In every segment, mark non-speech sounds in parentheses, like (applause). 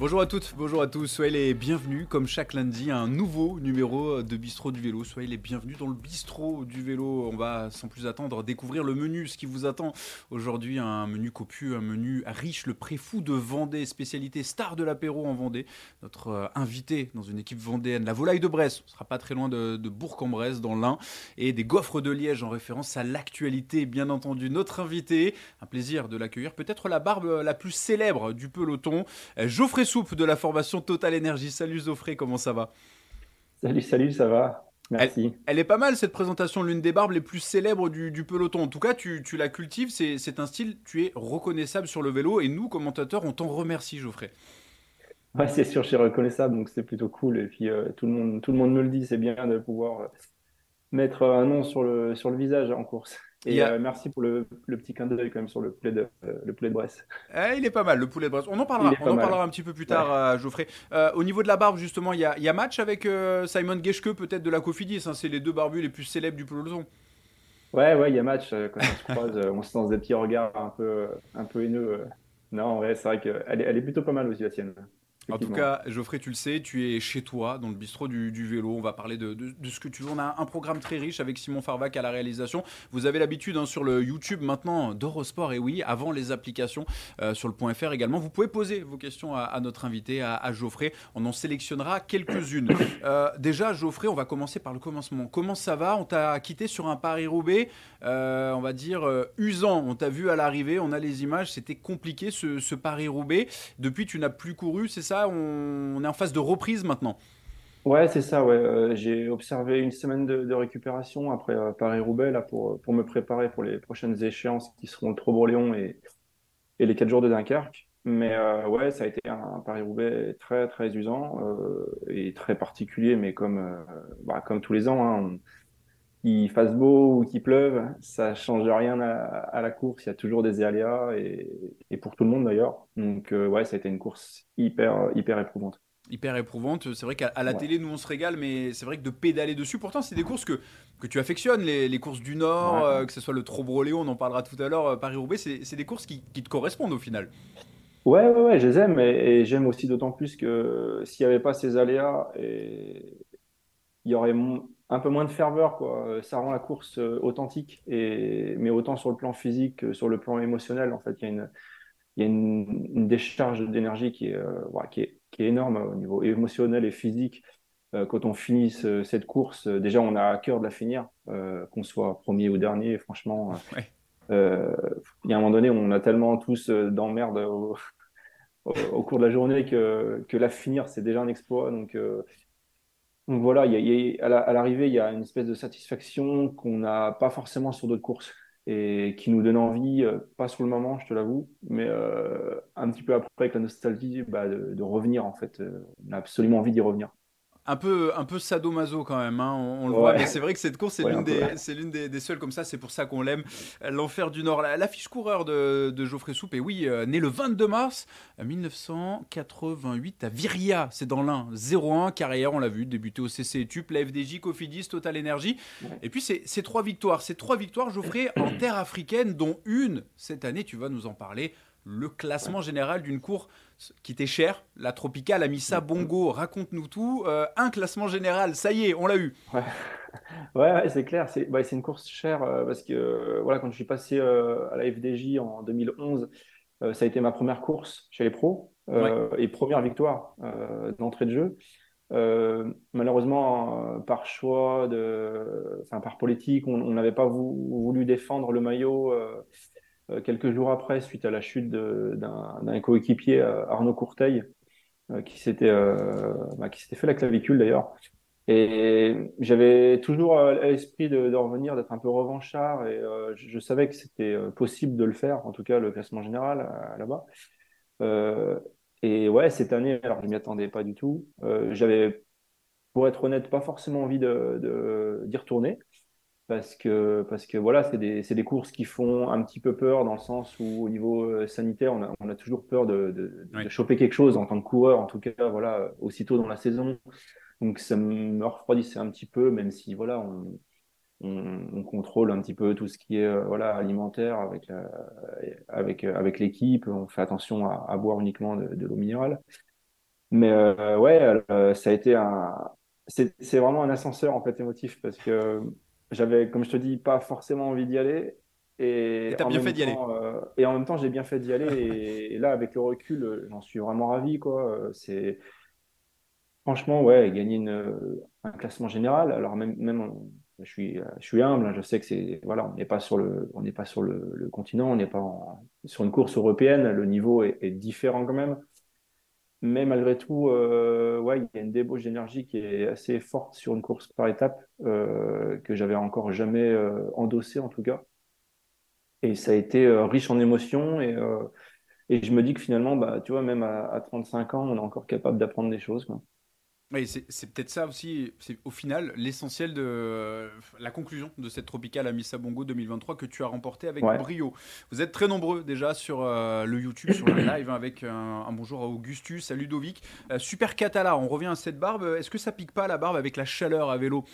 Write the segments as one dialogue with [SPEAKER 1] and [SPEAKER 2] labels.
[SPEAKER 1] Bonjour à toutes, bonjour à tous, soyez les bienvenus comme chaque lundi à un nouveau numéro de Bistrot du vélo. Soyez les bienvenus dans le Bistrot du vélo. On va sans plus attendre découvrir le menu, ce qui vous attend aujourd'hui, un menu copieux, un menu riche, le préfou de Vendée, spécialité star de l'apéro en Vendée. Notre euh, invité dans une équipe vendéenne, la volaille de Bresse, on sera pas très loin de, de Bourg-en-Bresse dans l'Ain, et des gaufres de Liège en référence à l'actualité, bien entendu. Notre invité, un plaisir de l'accueillir, peut-être la barbe la plus célèbre du peloton, euh, Geoffrey Soupe de la formation Total Energy. Salut Zoffré, comment ça va?
[SPEAKER 2] Salut, salut, ça va? Merci.
[SPEAKER 1] Elle, est pas mal cette présentation, l'une des barbes les plus célèbres du, peloton. En tout cas, tu, la cultives, c'est un style, tu es reconnaissable sur le vélo et nous, commentateurs, on t'en remercie, Geoffrey.
[SPEAKER 2] Ouais, c'est sûr, je suis reconnaissable, donc c'est plutôt cool. Et puis euh, tout, le monde, tout le monde me le dit, c'est bien de pouvoir mettre un nom sur le, sur le visage en course. Et euh, merci pour le, petit clin d'œil quand même sur le poulet de, euh, le poulet de Bresse.
[SPEAKER 1] Eh, il est pas mal, le poulet de Bresse. On en parlera, on en parlera un petit peu plus tard, euh, Geoffrey. au niveau de la barbe, justement, il y a, y a, match avec Simon Geschke, peut-être de la Cofidis. Hein, c'est les deux barbus les plus célèbres du peloton.
[SPEAKER 2] Ouais, ouais, il y a match. Quand on se croise, on se lance des petits regards un peu, un peu haineux. Non, ouais, c'est vrai qu'elle est, elle est plutôt pas mal aussi, la sienne.
[SPEAKER 1] En tout cas, Geoffrey, tu le sais, tu es chez toi, dans le bistrot du, vélo. On va parler de, ce que tu veux. On a un programme très riche avec Simon Farvac à la réalisation. Vous avez l'habitude hein, sur le YouTube maintenant d'Eurosport, et oui, avant les applications euh, sur le point .fr également. Vous pouvez poser vos questions à, notre invité, à, Geoffrey. On en sélectionnera quelques-unes. (coughs) Euh, déjà, Geoffrey, on va commencer par le commencement. Comment ça va? On t'a quitté sur un Paris-Roubaix, euh, on va dire, usant. On t'a vu à l'arrivée, on a les images. C'était compliqué ce, ce Paris-Roubaix. Depuis, tu n'as plus couru, c'est ça? On, est en phase de reprise maintenant.
[SPEAKER 2] Ouais, c'est ça. Ouais. Euh, j'ai observé une semaine de, récupération après euh, Paris-Roubaix là, pour, pour me préparer pour les prochaines échéances qui seront le et, les 4 jours de Dunkerque. Mais euh, ouais, ça a été un Paris-Roubaix très très usant et très particulier, mais comme, bah, comme tous les ans, hein, qu'il fasse beau ou qu'il pleuve, ça change rien à, la course. Il y a toujours des aléas et, et pour tout le monde d'ailleurs. Donc ouais, ça a été une course hyper hyper éprouvante.
[SPEAKER 1] Hyper éprouvante. C'est vrai qu'à la télé, nous on se régale, mais c'est vrai que de pédaler dessus, pourtant c'est des courses que, que tu affectionnes, les, courses du Nord, euh, que ce soit le Trobroléo, on en parlera tout à l'heure, euh, Paris-Roubaix, c'est des courses qui, qui, te correspondent au final.
[SPEAKER 2] Ouais, ouais, ouais, je les aime et, j'aime aussi d'autant plus que s'il n'y avait pas ces aléas, et... il y aurait un peu moins de ferveur, quoi. Ça rend la course euh, authentique, et... mais autant sur le plan physique que sur le plan émotionnel, en fait, il y a une, il y a une, décharge d'énergie qui, est, euh, qui, est, qui, est, énorme au niveau émotionnel et physique. Euh, quand on finit cette course, déjà, on a à cœur de la finir, qu'on soit premier ou dernier, franchement. il y a un moment donné, on a tellement tous d'emmerdes (laughs) au, au, cours de la journée que, que la finir, c'est déjà un exploit. Donc, donc voilà, à l'arrivée, il y a une espèce de satisfaction qu'on n'a pas forcément sur d'autres courses et qui nous donne envie, euh, pas sur le moment, je te l'avoue, mais euh, un petit peu après avec la nostalgie, bah, de, de, revenir en fait. Euh, on a absolument envie d'y revenir
[SPEAKER 1] un peu, un peu sadomaso quand même, hein, on, le voit, mais c'est vrai que cette course, c'est l'une, des, c'est l'une des, seules comme ça, c'est pour ça qu'on l'aime. L'Enfer du Nord, l'affiche coureur de, de, Geoffrey Soupe, et oui, euh, né le 22 mars 1988 à Viria, c'est dans l'Ain, 0-1, carrière, on l'a vu, débuté au CC Tup, la FDJ, Cofidis, Total Energy, et puis c'est, c'est trois victoires, c'est trois victoires, Geoffrey, en terre africaine, dont une, cette année, tu vas nous en parler, le classement général d'une course qui était chère, la Tropicale a mis ça bongo, raconte-nous tout. Euh, un classement général, ça y est, on l'a eu.
[SPEAKER 2] Ouais, (laughs) ouais, c'est clair, c'est bah, une course chère euh, parce que euh, voilà, quand je suis passé à la FDJ en 2011, ça a été ma première course chez les pros et première victoire d'entrée de jeu. malheureusement, par choix, de, enfin, par politique, on n'avait pas voulu défendre le maillot quelques jours après, suite à la chute d'un coéquipier, euh, Arnaud Courteil, euh, qui s'était bah, qui s'était fait la clavicule d'ailleurs. Et j'avais toujours à l'esprit de, revenir, d'être un peu revanchard, et je, savais que c'était possible de le faire, en tout cas le classement général là-bas. et ouais, cette année, alors je m'y attendais pas du tout. j'avais, pour être honnête, pas forcément envie de, d'y retourner parce que, parce que voilà, c'est des, des, courses qui font un petit peu peur dans le sens où au niveau euh, sanitaire, on a, on a toujours peur de, de, choper quelque chose en tant que coureur, en tout cas, voilà, aussitôt dans la saison. Donc ça me refroidissait un petit peu, même si voilà, on, on, contrôle un petit peu tout ce qui est euh, voilà alimentaire avec avec avec l'équipe, on fait attention à, à boire uniquement de, l'eau minérale. Mais euh, ouais, euh, ça a été un. C'est c'est vraiment un ascenseur en fait émotif parce que j'avais, comme je te dis, pas forcément envie d'y aller.
[SPEAKER 1] Et
[SPEAKER 2] Et
[SPEAKER 1] t'as
[SPEAKER 2] en
[SPEAKER 1] bien fait
[SPEAKER 2] même
[SPEAKER 1] d'y aller.
[SPEAKER 2] temps, euh, et en même temps, j'ai bien fait d'y aller. Et, et là, avec le recul, euh, j'en suis vraiment ravi, quoi. Euh, C'est franchement, ouais, gagner une, un classement général. Alors même, même, je suis, je suis humble. hein, je sais que c'est, voilà, on n'est pas sur le, on n'est pas sur le, le continent, on n'est pas en- sur une course européenne. Le niveau est, est différent quand même. Mais malgré tout, euh, ouais, il y a une débauche d'énergie qui est assez forte sur une course par étape euh, que j'avais encore jamais euh, endossée en tout cas. Et ça a été riche en émotions et, je me dis que finalement, bah, tu vois, même à, à 35 ans, on est encore capable d'apprendre des choses.
[SPEAKER 1] Oui, c'est peut-être ça aussi, c'est au final l'essentiel de euh, la conclusion de cette Tropicale à Missa Bongo 2023 que tu as remporté avec
[SPEAKER 2] Ouais.
[SPEAKER 1] brio. Vous êtes très nombreux déjà sur euh, le YouTube, sur le live, hein, avec un, un bonjour à Augustus, à Ludovic. Euh, super Catala, on revient à cette barbe. Est-ce que ça pique pas la barbe avec la chaleur à vélo?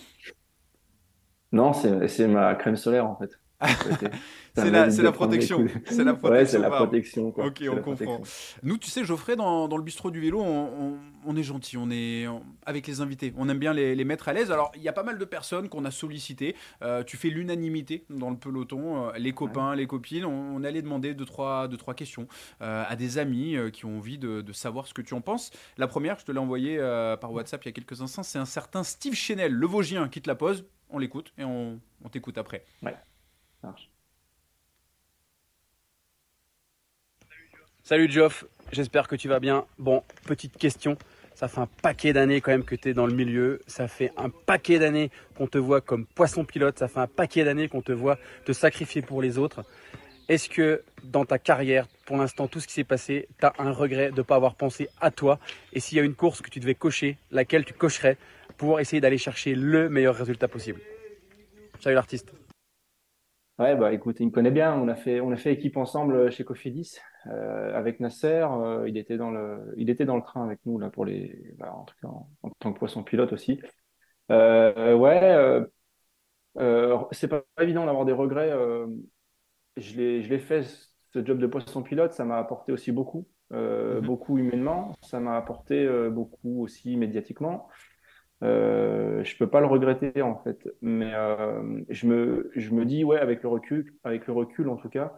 [SPEAKER 2] Non, c'est ma crème solaire en fait. (laughs)
[SPEAKER 1] C'est la,
[SPEAKER 2] m'évite
[SPEAKER 1] c'est la protection,
[SPEAKER 2] coups.
[SPEAKER 1] c'est la (laughs)
[SPEAKER 2] Ouais, c'est
[SPEAKER 1] protection
[SPEAKER 2] la protection, quoi.
[SPEAKER 1] Ok, on comprend.
[SPEAKER 2] protection.
[SPEAKER 1] Nous, tu sais, Geoffrey, dans, dans le bistrot du vélo, on, on- on est gentil, on est on- avec les invités. On aime bien les, les mettre à l'aise. Alors, il y a pas mal de personnes qu'on a sollicitées. Euh, tu fais l'unanimité dans le peloton. Euh, les
[SPEAKER 2] Ouais.
[SPEAKER 1] copains, les copines, on, allait demander deux, trois, deux, trois questions euh, à des amis qui ont envie de, de savoir ce que tu en penses. La première, je te l'ai envoyée par WhatsApp il y a quelques instants, c'est un certain Steve Chenel, le Vosgien, qui te la pose. On l'écoute et on, t'écoute après.
[SPEAKER 2] Ouais,
[SPEAKER 3] Salut Geoff, j'espère que tu vas bien. Bon, petite question. Ça fait un paquet d'années quand même que tu es dans le milieu. Ça fait un paquet d'années qu'on te voit comme poisson pilote. Ça fait un paquet d'années qu'on te voit te sacrifier pour les autres. Est-ce que dans ta carrière, pour l'instant, tout ce qui s'est passé, tu as un regret de ne pas avoir pensé à toi? Et s'il y a une course que tu devais cocher, laquelle tu cocherais pour essayer d'aller chercher le meilleur résultat possible? Salut l'artiste.
[SPEAKER 2] Ouais, bah écoute, il me connaît bien. On a fait, on a fait équipe ensemble chez Cofidis euh, avec Nasser. euh, il était dans le, il était dans le train avec nous là pour les, bah, en tout cas en, en tant que poisson pilote aussi. Euh, ouais, euh, euh, c'est pas évident d'avoir des regrets. euh, je l'ai, je l'ai fait ce job de poisson pilote. Ça m'a apporté aussi beaucoup, euh,
[SPEAKER 1] Mhm.
[SPEAKER 2] beaucoup humainement. Ça m'a apporté euh, beaucoup aussi médiatiquement. Euh, je peux pas le regretter en fait, mais euh, je me, je me dis ouais avec le recul, avec le recul en tout cas,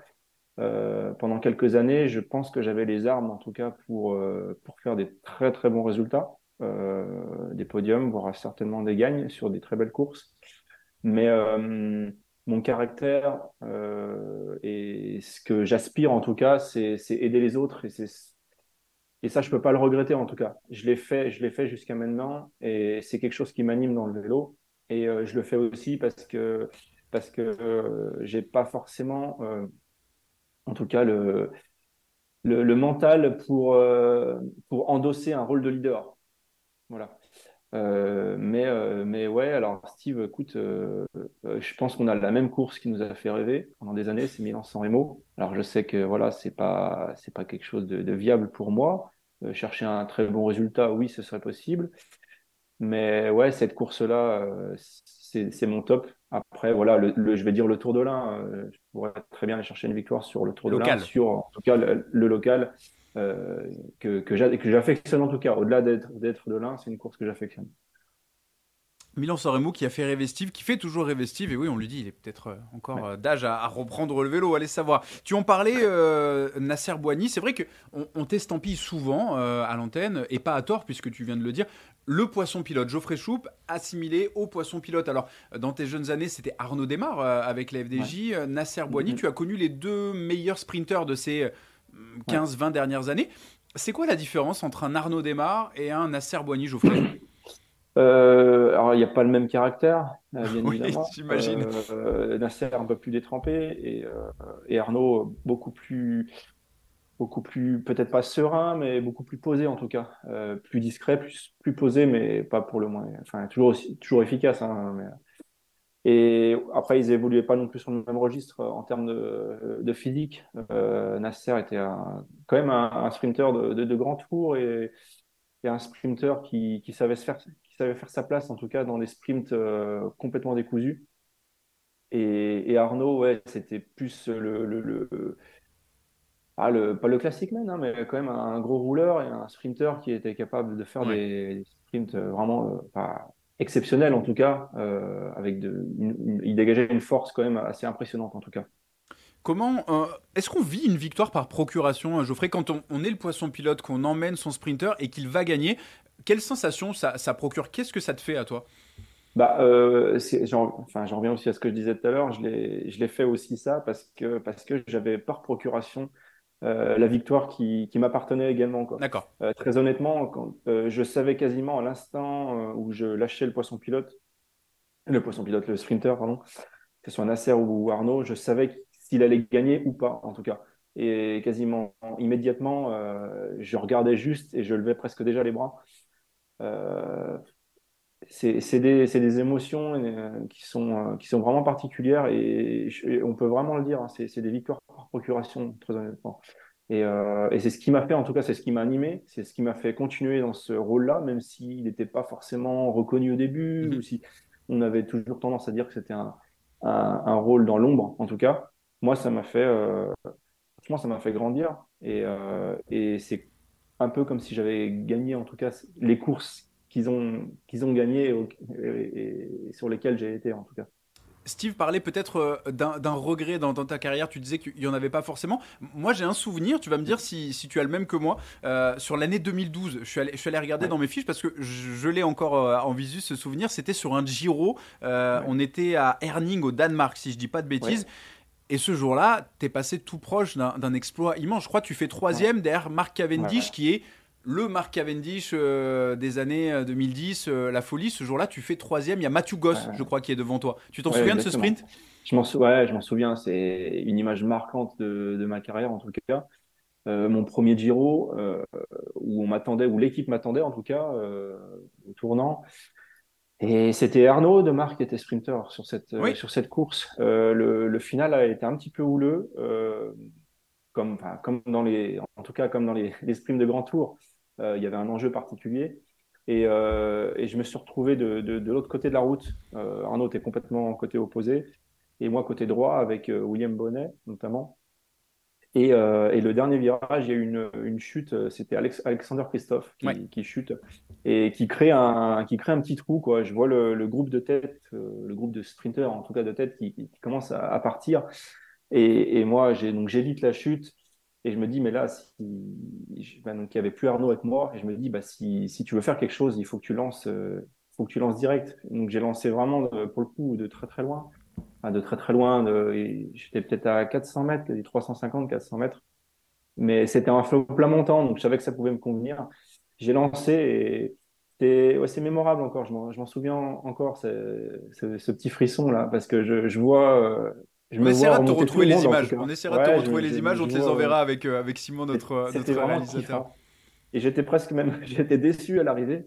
[SPEAKER 2] euh, pendant quelques années, je pense que j'avais les armes en tout cas pour euh, pour faire des très très bons résultats, des podiums, voire certainement des gagnes sur des très belles courses. Mais mon caractère et ce que j'aspire en tout cas, c'est aider les autres et c'est et ça, je peux pas le regretter en tout cas. Je l'ai fait, je l'ai fait jusqu'à maintenant et c'est quelque chose qui m'anime dans le vélo. Et euh, je le fais aussi parce que parce que euh, j'ai pas forcément, euh, en tout cas le le, le mental pour pour endosser un rôle de leader. Voilà. Euh, mais euh, mais ouais, alors Steve, écoute, euh, je pense qu'on a la même course qui nous a fait rêver pendant des années, c'est Milan-San Remo. Alors je sais que voilà, c'est pas c'est pas quelque chose de, de viable pour moi. Chercher un très bon résultat, oui, ce serait possible. Mais ouais, cette course-là, c'est mon top. Après, voilà, le, le- je vais dire le Tour de l'Ain. je pourrais très bien aller chercher une victoire sur le Tour de l'Ain, sur en tout cas le, le local euh, que que j'a- que j'affectionne en tout cas. Au-delà d'être de l'Ain, c'est une course que j'affectionne.
[SPEAKER 1] Milan Soremo qui a fait rêver Steve, qui fait toujours rêver Steve, et oui, on lui dit, il est peut-être euh, encore
[SPEAKER 2] Ouais.
[SPEAKER 1] euh, d'âge à, à reprendre le vélo, allez savoir. Tu en parlais, euh, Nasser Boigny, c'est vrai que on, t'estampille souvent euh, à l'antenne, et pas à tort, puisque tu viens de le dire, le poisson pilote. Geoffrey Choupe, assimilé au poisson pilote. Alors, dans tes jeunes années, c'était Arnaud Desmar euh, avec la FDJ, Nasser Boigny,
[SPEAKER 2] Mhm.
[SPEAKER 1] tu as connu les deux meilleurs sprinteurs de ces euh, 15-20 dernières années. C'est quoi la différence entre un Arnaud Desmar et un Nasser Boigny, Geoffrey?
[SPEAKER 2] Euh, alors, il n'y a pas le même caractère, euh, bien
[SPEAKER 1] Oui,
[SPEAKER 2] évidemment. (laughs)
[SPEAKER 1] j'imagine.
[SPEAKER 2] Euh, Nasser un peu plus détrempé et, euh, et Arnaud beaucoup plus, beaucoup plus, peut-être pas serein, mais beaucoup plus posé en tout cas. Plus discret, plus, plus posé, mais pas pour le moins. Enfin, toujours aussi, toujours efficace. Hein, mais- Et après, ils évoluaient pas non plus sur le même registre euh, en termes de, de physique. Euh, Nasser était un- quand même un, un sprinter de, de, de grand tour et, et un sprinter qui, qui savait se faire, qui savait faire sa place, en tout cas dans des sprints euh, complètement décousus. Et, et Arnaud, ouais, c'était plus le, le, le- ah, le, pas le classique man, hein, mais quand même un, gros rouleur et un sprinter qui était capable de faire des, sprints vraiment pas exceptionnels en tout cas, avec de, il dégageait une force quand même assez impressionnante en tout cas.
[SPEAKER 1] Comment est-ce qu'on vit une victoire par procuration, Geoffrey, quand on, est le poisson pilote, qu'on emmène son sprinter et qu'il va gagner Quelle sensation ça, ça procure? Qu'est-ce que ça te fait à toi?
[SPEAKER 2] Bah, euh, enfin, j'en reviens aussi à ce que je disais tout à l'heure. Je l'ai fait aussi ça parce que, parce que j'avais par procuration euh, la victoire qui, qui m'appartenait également.
[SPEAKER 1] D'accord.
[SPEAKER 2] Euh, très honnêtement, quand, euh, je savais quasiment à l'instant où je lâchais le poisson pilote, le poisson pilote, le sprinter, pardon, que ce soit Nasser ou Arnaud, je savais s'il allait gagner ou pas, en tout cas. Et quasiment immédiatement, je regardais juste et je levais presque déjà les bras. C'est des, des, émotions qui, sont, qui sont vraiment particulières et, on peut vraiment le dire, hein, c'est des victoires procuration, très honnêtement. Et, euh, et c'est ce qui m'a fait, en tout cas, c'est ce qui m'a animé, c'est ce qui m'a fait continuer dans ce rôle-là, même s'il n'était pas forcément reconnu au début, mm-hmm. ou si on avait toujours tendance à dire que c'était un, un, rôle dans l'ombre, en tout cas. Moi, ça m'a fait, euh, franchement, ça m'a fait grandir et, euh, et c'est un peu comme si j'avais gagné, en tout cas, les courses qu'ils ont, qu'ils ont gagné et, sur lesquels j'ai été en tout cas.
[SPEAKER 1] Steve parlait peut-être euh, d'un regret dans, ta carrière, tu disais qu'il n'y en avait pas forcément. Moi j'ai un souvenir, tu vas me dire si, si tu as le même que moi, euh, sur l'année 2012, je suis, allé, je suis allé regarder dans mes fiches parce que je, l'ai encore euh, en visu ce souvenir, c'était sur un Giro, on était à Herning au Danemark si je dis pas de bêtises. Et ce jour-là, tu es passé tout proche d'un exploit immense. Je crois que tu fais troisième derrière Mark Cavendish qui est le Mark Cavendish euh, des années 2010, euh, euh, la folie, ce jour-là, tu fais troisième. Il y a Matthew Goss, je crois, qui est devant toi. Tu t'en souviens de ce sprint?
[SPEAKER 2] Je m'en ouais, je souviens. C'est une image marquante de, ma carrière, en tout cas. mon premier Giro, où on m'attendait, où l'équipe m'attendait, en tout cas, au tournant. Et c'était Arnaud de Marc qui était sprinter sur cette, sur cette course. Le, final a été un petit peu houleux, comme, comme dans les, en tout cas comme dans les, les sprints de grand tour. Euh, il y avait un enjeu particulier. Et, euh, et, je me suis retrouvé de, de, de l'autre côté de la route. Euh, Arnaud était complètement côté opposé. Et moi, côté droit, avec William Bonnet, notamment. Et, et, le dernier virage, il y a eu une, une chute. C'était Alexander Christophe qui, qui, chute et qui crée un, qui crée un petit trou. Quoi. Je vois le, le groupe de tête, le groupe de sprinters, en tout cas de tête, qui, qui commence à, à, partir. Et, et moi, j'évite la chute. Et je me dis, mais là, ben, donc, il n'y avait plus Arnaud avec moi, et je me dis, bah, si, tu veux faire quelque chose, il faut que tu lances, euh, faut que tu lances direct. Donc j'ai lancé vraiment, pour le coup, de très très loin. de très très loin, j'étais peut-être à 400 mètres, 350, 400 mètres. Mais c'était un flot plat montant, donc je savais que ça pouvait me convenir. J'ai lancé et c'est mémorable encore, je m'en souviens encore, ce, petit frisson là, parce que je, je vois, euh,
[SPEAKER 1] on essaiera de te retrouver les images. On essaiera de te retrouver les images. On te les enverra avec, euh, avec Simon, notre, notre réalisateur.
[SPEAKER 2] Et j'étais presque même, (laughs) j'étais déçu à l'arrivée.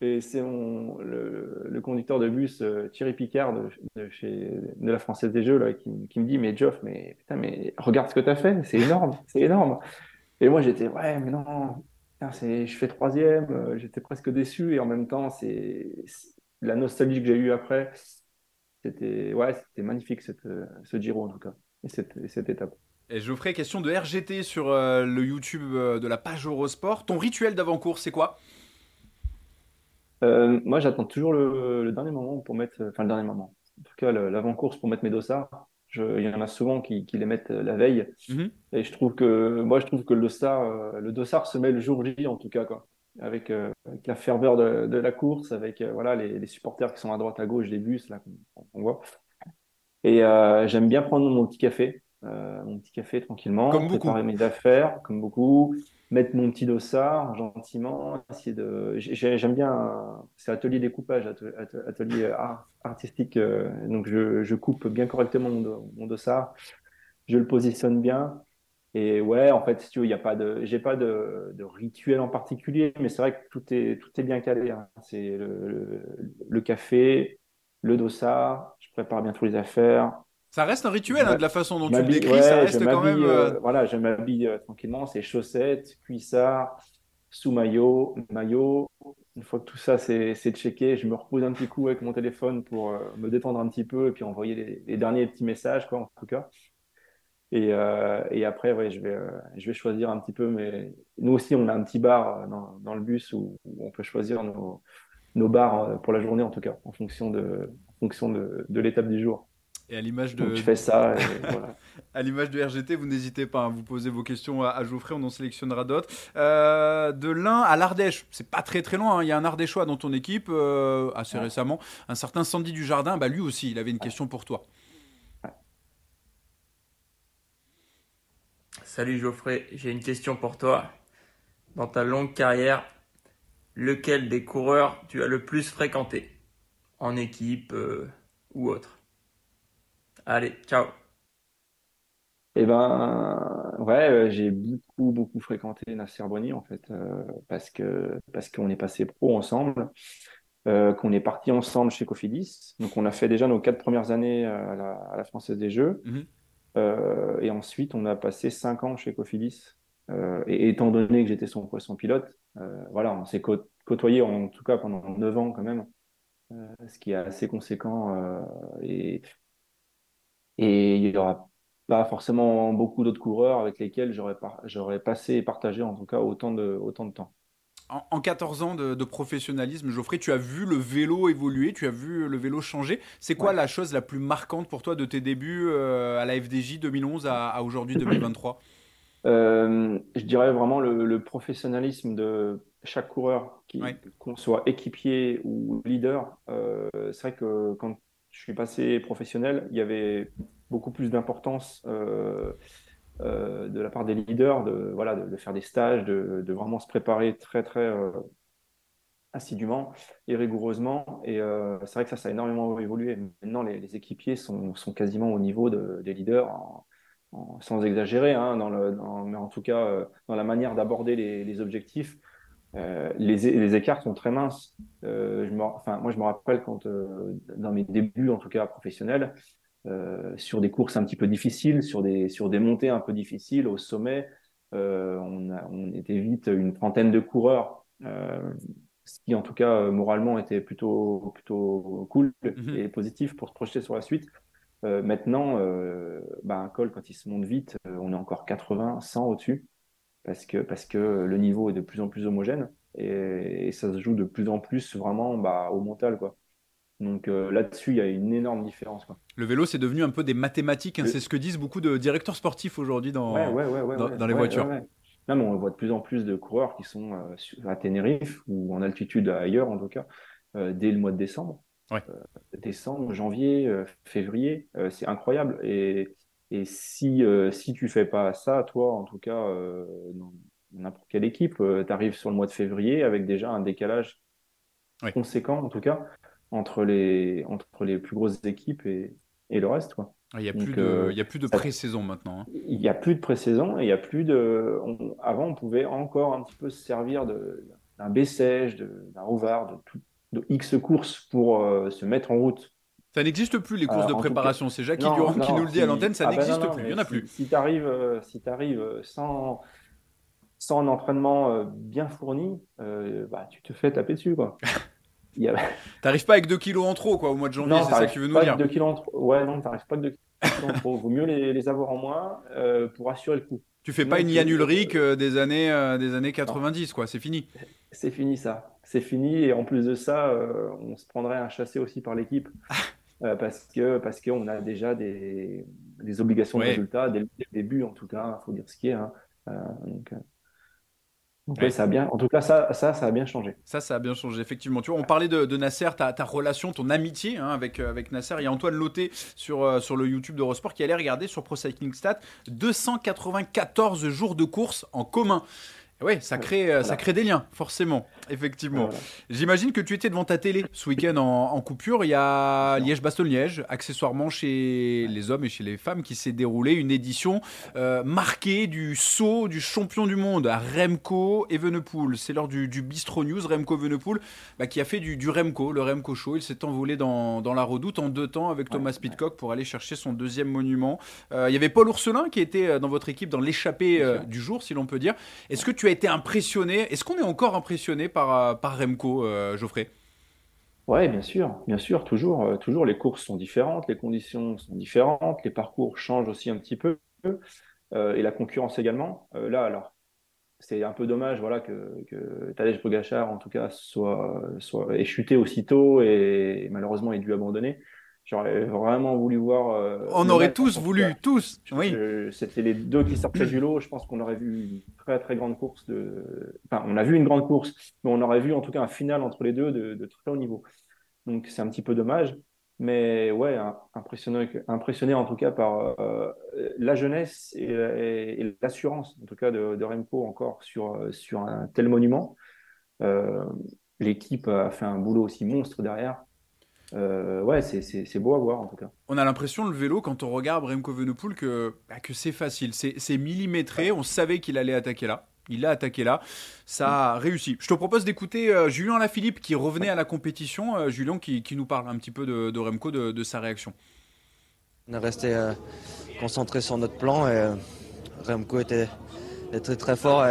[SPEAKER 2] Et c'est le, le, conducteur de bus euh, Thierry Picard de, chez de la Française des Jeux là, qui, qui me dit mais Geoff mais putain mais regarde ce que tu as fait c'est énorme (laughs) c'est énorme et moi j'étais ouais mais non je fais troisième euh, j'étais presque déçu et en même temps c'est la nostalgie que j'ai eue après c'était ouais, c'était magnifique cette, ce Giro en tout cas, et cette, cette étape.
[SPEAKER 1] Et je vous ferai question de RGT sur euh, le YouTube euh, de la page Eurosport. Ton rituel d'avant-course, c'est quoi?
[SPEAKER 2] Euh, Moi, j'attends toujours le, dernier moment pour mettre, enfin le dernier moment. En tout cas, l'avant-course pour mettre mes dossards. Je, il y en a souvent qui, qui les mettent la veille. Mm-hmm. Et je trouve que, moi, je trouve que le dossard, le dossard se met le jour J en tout cas, quoi avec, euh, avec la ferveur de, de, la course, avec euh, voilà, les, les, supporters qui sont à droite, à gauche des bus, là, on, voit. Et euh, j'aime bien prendre mon petit café, mon petit café tranquillement,
[SPEAKER 1] comme préparer
[SPEAKER 2] mes affaires, comme beaucoup, mettre mon petit dossard gentiment, essayer de. J'aime bien, c'est atelier découpage, atelier artistique, donc je, je, coupe bien correctement mon, mon dossard, je le positionne bien. Et ouais, en fait, si tu veux, il y a pas de, j'ai pas de, de, rituel en particulier, mais c'est vrai que tout est, tout est bien calé. Hein. C'est le, le, café, le dossard, je prépare bien toutes les affaires.
[SPEAKER 1] Ça reste un rituel hein, de la façon dont tu le décris, ça reste quand même. Euh,
[SPEAKER 2] euh, voilà, je m'habille euh, tranquillement, c'est chaussettes, cuissard, sous-maillot, maillot. Une fois que tout ça c'est checké, je me repose un petit coup avec mon téléphone pour me détendre un petit peu et puis envoyer les, les derniers petits messages, quoi, en tout cas. Et, euh, et après, ouais, je vais, euh, je vais choisir un petit peu. Mais nous aussi, on a un petit bar dans, dans le bus où, où on peut choisir nos, nos bars pour la journée, en tout cas, en fonction de, en fonction de, de l'étape du jour.
[SPEAKER 1] Et à l'image de.
[SPEAKER 2] Donc, je fais ça. Et (laughs) voilà.
[SPEAKER 1] À l'image de RGT, vous n'hésitez pas à vous poser vos questions à, à Geoffrey, on en sélectionnera d'autres. Euh, de l'Ain à l'Ardèche, c'est pas très très loin, hein. il y a un Ardéchois dans ton équipe, euh, assez
[SPEAKER 2] Ouais.
[SPEAKER 1] récemment, un certain Sandy du Jardin, bah lui aussi, il avait une question pour toi.
[SPEAKER 4] Salut Geoffrey, j'ai une question pour toi. Dans ta longue carrière, lequel des coureurs tu as le plus fréquenté? En équipe euh, ou autre? Allez, ciao
[SPEAKER 2] Eh ben, ouais, euh, j'ai beaucoup, beaucoup fréquenté Nasser Bonny, en fait, euh, parce que, parce qu'on est passé pro ensemble, euh, qu'on est parti ensemble chez Cofidis. Donc, on a fait déjà nos quatre premières années à la, à la Française des Jeux.
[SPEAKER 1] Mhm.
[SPEAKER 2] Euh, et ensuite, on a passé cinq ans chez Cofidis. Euh, et étant donné que j'étais son poisson pilote, euh, voilà, on s'est cô- côtoyé en tout cas pendant neuf ans quand même, ce qui est assez conséquent. et, il y aura pas forcément beaucoup d'autres coureurs avec lesquels j'aurais passé et partagé en tout cas autant de temps.
[SPEAKER 1] En, en 14 ans de, de professionnalisme, Geoffrey, tu as vu le vélo évoluer, tu as vu le vélo changer. C'est quoi
[SPEAKER 2] Ouais.
[SPEAKER 1] la chose la plus marquante pour toi de tes débuts euh, à la FDJ 2011 à, à aujourd'hui 2023
[SPEAKER 2] Euh, je dirais vraiment le, le professionnalisme de chaque coureur,
[SPEAKER 1] Ouais.
[SPEAKER 2] qu'on soit équipier ou leader. Euh, c'est vrai que quand je suis passé professionnel, il y avait beaucoup plus d'importance euh, euh, de la part des leaders de, voilà, de, faire des stages, de, vraiment se préparer très, très euh, assidûment et rigoureusement. Et euh, c'est vrai que ça, ça a énormément évolué. Maintenant, les, équipiers sont, quasiment au niveau de- des leaders, sans exagérer, hein, mais en tout cas, dans la manière d'aborder les, objectifs. Les, écarts sont très minces. Je me, enfin, moi, je me rappelle quand, dans mes débuts, en tout cas professionnels, euh, sur des courses un petit peu difficiles, sur des, sur des montées un peu difficiles au sommet, euh, on, a- on était vite une trentaine de coureurs, euh, ce qui en tout cas moralement était plutôt, plutôt cool
[SPEAKER 1] Mhm.
[SPEAKER 2] et positif pour se projeter sur la suite. Euh, maintenant, euh, bah, un col, quand il se monte vite, euh, on est encore 80, 100 au-dessus, parce que, parce que le niveau est de plus en plus homogène et, et ça se joue de plus en plus vraiment bah, au mental, quoi. Donc euh, là-dessus, il y a une énorme différence, quoi.
[SPEAKER 1] Le vélo, c'est devenu un peu des mathématiques, hein,
[SPEAKER 2] Le-
[SPEAKER 1] c'est ce que disent beaucoup de directeurs sportifs aujourd'hui dans...
[SPEAKER 2] Ouais, ouais, ouais, ouais,
[SPEAKER 1] dans- les voitures.
[SPEAKER 2] Non, mais on voit de plus en plus de coureurs qui sont euh, à Tenerife ou en altitude ailleurs, en tout cas, euh, dès le mois de décembre. Décembre, janvier, février, c'est incroyable. Et, et si, si tu fais pas ça, toi, en tout cas, dans n'importe quelle équipe, tu arrives sur le mois de février avec déjà un décalage conséquent, en tout cas, entre les, entre les plus grosses équipes et, et le reste, quoi.
[SPEAKER 1] Il n'y a,
[SPEAKER 2] Donc,
[SPEAKER 1] plus de-
[SPEAKER 2] euh,
[SPEAKER 1] il y a plus de pré-saison maintenant. hein.
[SPEAKER 2] il n'y a plus de pré-saison et il n'y a plus de. on- avant, on pouvait encore un petit peu se servir de- d'un Bessèges, de- d'un Rovard, de, tout- de X courses pour euh, se mettre en route.
[SPEAKER 1] Ça n'existe plus les courses
[SPEAKER 2] Alors,
[SPEAKER 1] de préparation. C'est
[SPEAKER 2] Non,
[SPEAKER 1] Durand qui nous le dit à l'antenne, ça
[SPEAKER 2] ah ben
[SPEAKER 1] n'existe plus. Il n'y en a
[SPEAKER 2] si-
[SPEAKER 1] plus.
[SPEAKER 2] Si tu arrives, si t'arrives sans, sans un entraînement euh, bien fourni, euh, bah, tu te fais taper dessus. Quoi. (laughs) Y a-
[SPEAKER 1] T'arrives pas avec 2 kilos en trop quoi, au mois de janvier, c'est ça que tu veux nous dire.
[SPEAKER 2] avec 2 kilos en trop. Ouais, non, t'arrives pas avec 2 kilos en trop. Vaut mieux les, les avoir en moins euh, pour assurer le coup.
[SPEAKER 1] Tu fais pas une
[SPEAKER 2] tu-
[SPEAKER 1] Yann Ulrich euh, des années, euh, des années 90, quoi, c'est fini.
[SPEAKER 2] C'est fini ça. C'est fini et en plus de ça, euh, on se prendrait un chassé aussi par l'équipe (laughs) parce que parce qu'on a déjà des, des obligations
[SPEAKER 1] Ouais.
[SPEAKER 2] de résultat dès le dès le début en tout cas. Il faut dire ce qui est. hein. Euh, donc, donc,
[SPEAKER 1] Ouais.
[SPEAKER 2] ouais, ça a bien. En tout cas, ça, ça, ça a bien changé.
[SPEAKER 1] Ça, ça a bien changé, effectivement. Tu vois, on parlait de, de Nasser, ta, ta relation, ton amitié hein, avec, euh, avec Nasser. Il y a Antoine Loté sur, euh, sur le YouTube d'Eurosport qui allait regarder sur Pro Cycling Stat 294 jours de course en commun. Et ouais, ça crée, euh, ça crée des liens, forcément, effectivement.
[SPEAKER 2] Voilà.
[SPEAKER 1] J'imagine que tu étais devant ta télé ce week-end en, en coupure. Il y a Liège-Bastogne-Liège, accessoirement chez les hommes et chez les femmes, qui s'est déroulée une édition euh, marquée du saut du champion du monde à Remco Evenepoel. C'est lors du, du Bistro News, Remco Evenepoel, bah, qui a fait du, du Remco, le Remco Show. Il s'est envolé dans, dans la redoute en deux temps avec Thomas Pitcock pour aller chercher son deuxième monument. Euh, il y avait Paul Ourselin qui était dans votre équipe dans l'échappée euh, du jour, si l'on peut dire. Est-ce que tu as été impressionné Est-ce qu'on est encore impressionné par, euh, par Remco, euh, Geoffrey?
[SPEAKER 2] Ouais, bien sûr, bien sûr, toujours, euh, toujours les courses sont différentes, les conditions sont différentes, les parcours changent aussi un petit peu. et la concurrence également. là, alors, c'est un peu dommage voilà, que, que Tadej Pogacar, en tout cas, soit, soit ait chuté aussitôt et malheureusement ait dû abandonner. J'aurais vraiment voulu voir.
[SPEAKER 1] Euh, on aurait tous voulu, tous. Oui.
[SPEAKER 2] C'était les deux qui sortaient du lot. Je pense qu'on aurait vu une très très grande course de. Enfin, on a vu une grande course, mais on aurait vu en tout cas un final entre les deux de, de très haut niveau. Donc c'est un petit peu dommage. Mais ouais, impressionné, impressionné en tout cas par euh, la jeunesse et, l'assurance, en tout cas de, de, Remco encore sur, sur un tel monument. Euh, l'équipe a fait un boulot aussi monstre derrière. Euh, ouais, c'est beau à voir en tout cas.
[SPEAKER 1] On a l'impression, le vélo, quand on regarde Remco Venepool, que, bah, que c'est facile. C'est millimétré. On savait qu'il allait attaquer là. Il a attaqué là. Ça a réussi. Je te propose d'écouter euh, Julien Lafilippe qui revenait à la compétition. Euh, Julien qui, qui, nous parle un petit peu de, Remco, de, sa réaction.
[SPEAKER 5] On est resté euh, concentré sur notre plan et Remco était, très très fort.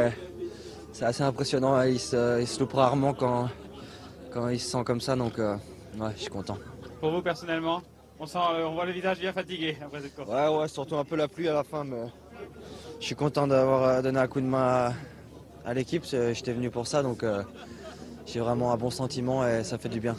[SPEAKER 5] C'est assez impressionnant. Il se, il se, loupe rarement quand, quand il se sent comme ça. Donc ouais, je suis content.
[SPEAKER 6] Pour vous personnellement, on, sent, on voit le visage bien fatigué après cette course.
[SPEAKER 5] Ouais, ouais, surtout un peu la pluie à la fin. Mais je suis content d'avoir euh, donné un coup de main à, l'équipe. J'étais venu pour ça, donc euh, j'ai vraiment un bon sentiment et ça fait du bien.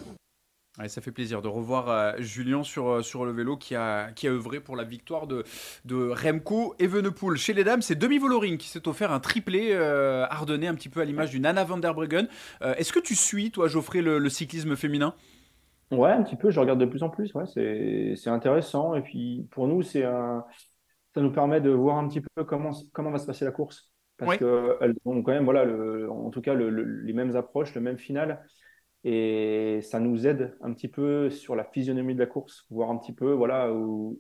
[SPEAKER 1] ça fait plaisir de revoir euh, Julien sur, sur le vélo qui a, qui a œuvré pour la victoire de, de Remco Evenepoel. Chez les dames, c'est Demi Voloring qui s'est offert un triplé ardennais, un petit peu à l'image d'une Anna van der Breggen. Est-ce que tu suis, toi, Geoffrey, le, cyclisme féminin?
[SPEAKER 2] Ouais, un petit peu, je regarde de plus en plus. Ouais, c'est intéressant. Et puis, pour nous, c'est un ça nous permet de voir un petit peu comment, comment va se passer la course. Parce qu'elles ont quand même, voilà, le, en tout cas, les mêmes approches, le même final. Et ça nous aide un petit peu sur la physionomie de la course, voir un petit peu, voilà, où,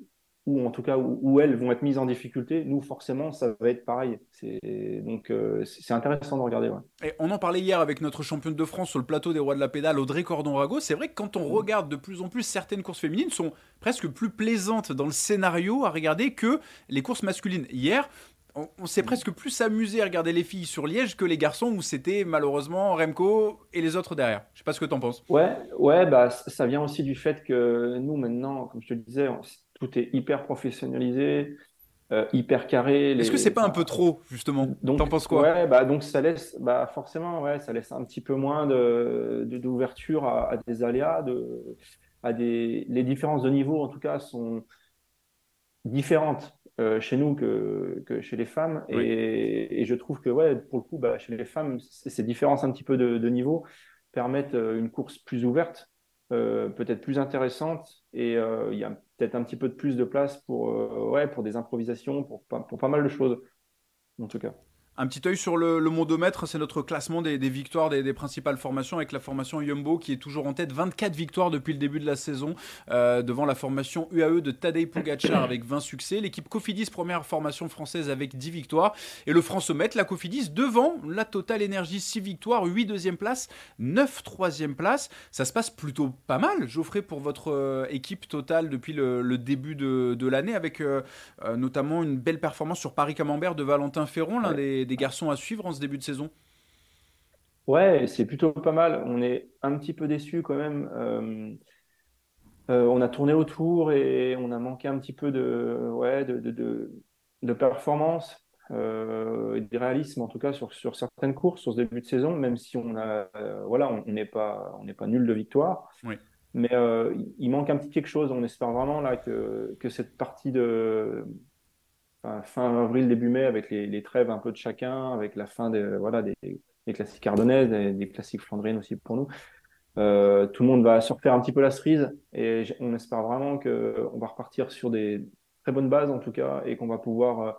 [SPEAKER 2] ou en tout cas où, elles vont être mises en difficulté, nous forcément ça va être pareil. Donc euh, c'est intéressant de regarder.
[SPEAKER 1] Et on en parlait hier avec notre championne de France sur le plateau des Rois de la Pédale, Audrey Cordon-Rago. C'est vrai que quand on regarde de plus en plus certaines courses féminines sont presque plus plaisantes dans le scénario à regarder que les courses masculines. Hier, on, s'est presque plus amusé à regarder les filles sur Liège que les garçons où c'était malheureusement Remco et les autres derrière. Je sais pas ce que tu en penses.
[SPEAKER 2] Ouais, ouais, bah ça vient aussi du fait que nous maintenant, comme je te disais, tout est hyper professionnalisé, euh, hyper carré.
[SPEAKER 1] Est-ce que c'est pas un peu trop justement? T'en penses quoi?
[SPEAKER 2] Ouais, bah donc ça laisse, bah forcément, ouais, ça laisse un petit peu moins de d'ouverture à, des aléas, de, à des les différences de niveau en tout cas sont différentes euh, chez nous que, que, chez les femmes. Et, et, je trouve que, ouais, pour le coup, bah, chez les femmes, ces différences un petit peu de, de niveau permettent euh, une course plus ouverte, euh, peut-être plus intéressante. Et il y a peut-être un petit peu de plus de place pour, euh, des improvisations, pour pas mal de choses, en tout cas.
[SPEAKER 1] Un petit œil sur le, le mondomètre, c'est notre classement des, victoires des, principales formations avec la formation Yumbo qui est toujours en tête. 24 victoires depuis le début de la saison euh, devant la formation UAE de Tadej Pogacar avec 20 succès. L'équipe Cofidis, première formation française avec 10 victoires. Et le France-Omètre, la Cofidis, devant la Total Energy, 6 victoires, 8 deuxième place, 9 troisième place. Ça se passe plutôt pas mal, Geoffrey, pour votre euh, équipe totale depuis le, début de, l'année avec euh, notamment une belle performance sur Paris-Camembert de Valentin Ferron, l'un des des garçons à suivre en ce début de saison?
[SPEAKER 2] Ouais, c'est plutôt pas mal. On est un petit peu déçu quand même. Euh, euh, on a tourné autour et on a manqué un petit peu de, ouais, de, de, de, performance euh, et de réalisme en tout cas sur, sur certaines courses sur ce début de saison, même si on a, voilà, on n'est pas, on n'est pas nul de victoire.
[SPEAKER 1] Oui.
[SPEAKER 2] Mais il manque un petit quelque chose. On espère vraiment là que, que cette partie de fin avril, début mai, avec les, trêves un peu de chacun, avec la fin des, voilà, des, classiques ardennaises, des, des, classiques flandriennes aussi pour nous. Euh, tout le monde va surfer un petit peu la cerise et on espère vraiment qu'on va repartir sur des très bonnes bases en tout cas et qu'on va pouvoir euh,